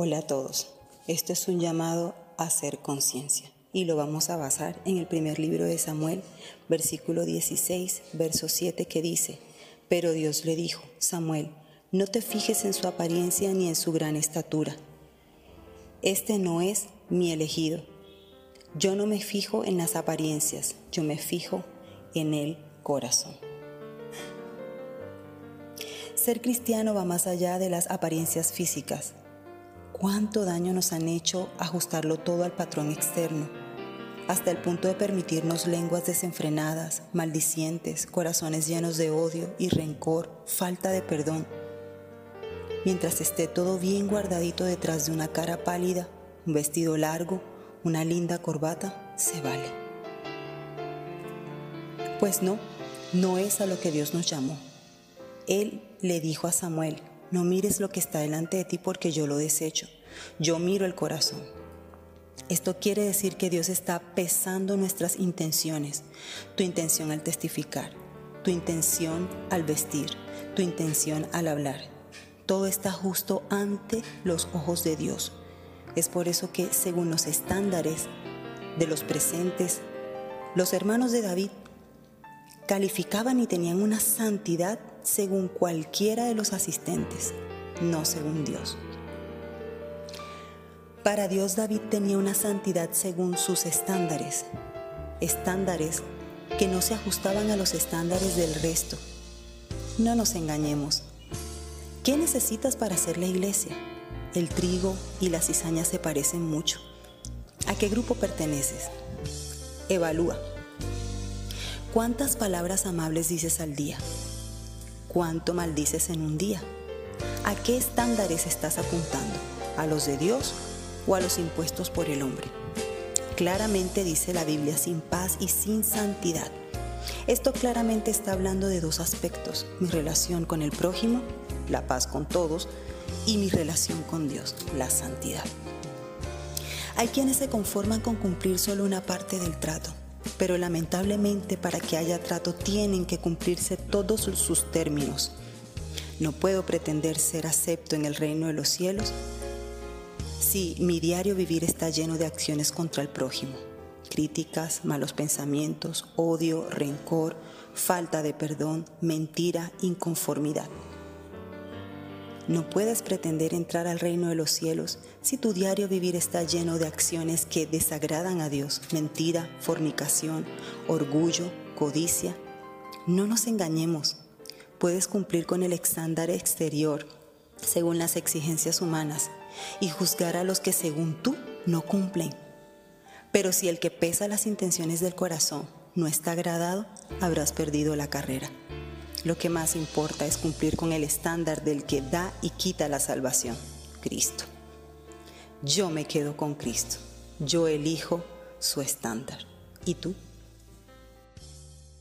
Hola a todos. Esto es un llamado a hacer conciencia y lo vamos a basar en el primer libro de Samuel, versículo 16, verso 7 que dice, Pero Dios le dijo, Samuel, no te fijes en su apariencia ni en su gran estatura. Este no es mi elegido. Yo no me fijo en las apariencias, yo me fijo en el corazón. Ser cristiano va más allá de las apariencias físicas cuánto daño nos han hecho ajustarlo todo al patrón externo, hasta el punto de permitirnos lenguas desenfrenadas, maldicientes, corazones llenos de odio y rencor, falta de perdón. Mientras esté todo bien guardadito detrás de una cara pálida, un vestido largo, una linda corbata, se vale. Pues no, no es a lo que Dios nos llamó. Él le dijo a Samuel, no mires lo que está delante de ti porque yo lo desecho. Yo miro el corazón. Esto quiere decir que Dios está pesando nuestras intenciones, tu intención al testificar, tu intención al vestir, tu intención al hablar. Todo está justo ante los ojos de Dios. Es por eso que según los estándares de los presentes, los hermanos de David calificaban y tenían una santidad según cualquiera de los asistentes, no según Dios. Para Dios David tenía una santidad según sus estándares, estándares que no se ajustaban a los estándares del resto. No nos engañemos. ¿Qué necesitas para hacer la iglesia? El trigo y la cizaña se parecen mucho. ¿A qué grupo perteneces? Evalúa. ¿Cuántas palabras amables dices al día? ¿Cuánto maldices en un día? ¿A qué estándares estás apuntando? ¿A los de Dios o a los impuestos por el hombre? Claramente dice la Biblia sin paz y sin santidad. Esto claramente está hablando de dos aspectos, mi relación con el prójimo, la paz con todos, y mi relación con Dios, la santidad. Hay quienes se conforman con cumplir solo una parte del trato, pero lamentablemente para que haya trato tienen que cumplirse todos sus términos. No puedo pretender ser acepto en el reino de los cielos si mi diario vivir está lleno de acciones contra el prójimo, críticas, malos pensamientos, odio, rencor, falta de perdón, mentira, inconformidad. No puedes pretender entrar al reino de los cielos si tu diario vivir está lleno de acciones que desagradan a Dios, mentira, fornicación, orgullo, codicia. No nos engañemos. Puedes cumplir con el estándar exterior según las exigencias humanas y juzgar a los que según tú no cumplen. Pero si el que pesa las intenciones del corazón no está agradado, habrás perdido la carrera. Lo que más importa es cumplir con el estándar del que da y quita la salvación, Cristo. Yo me quedo con Cristo. Yo elijo su estándar. ¿Y tú?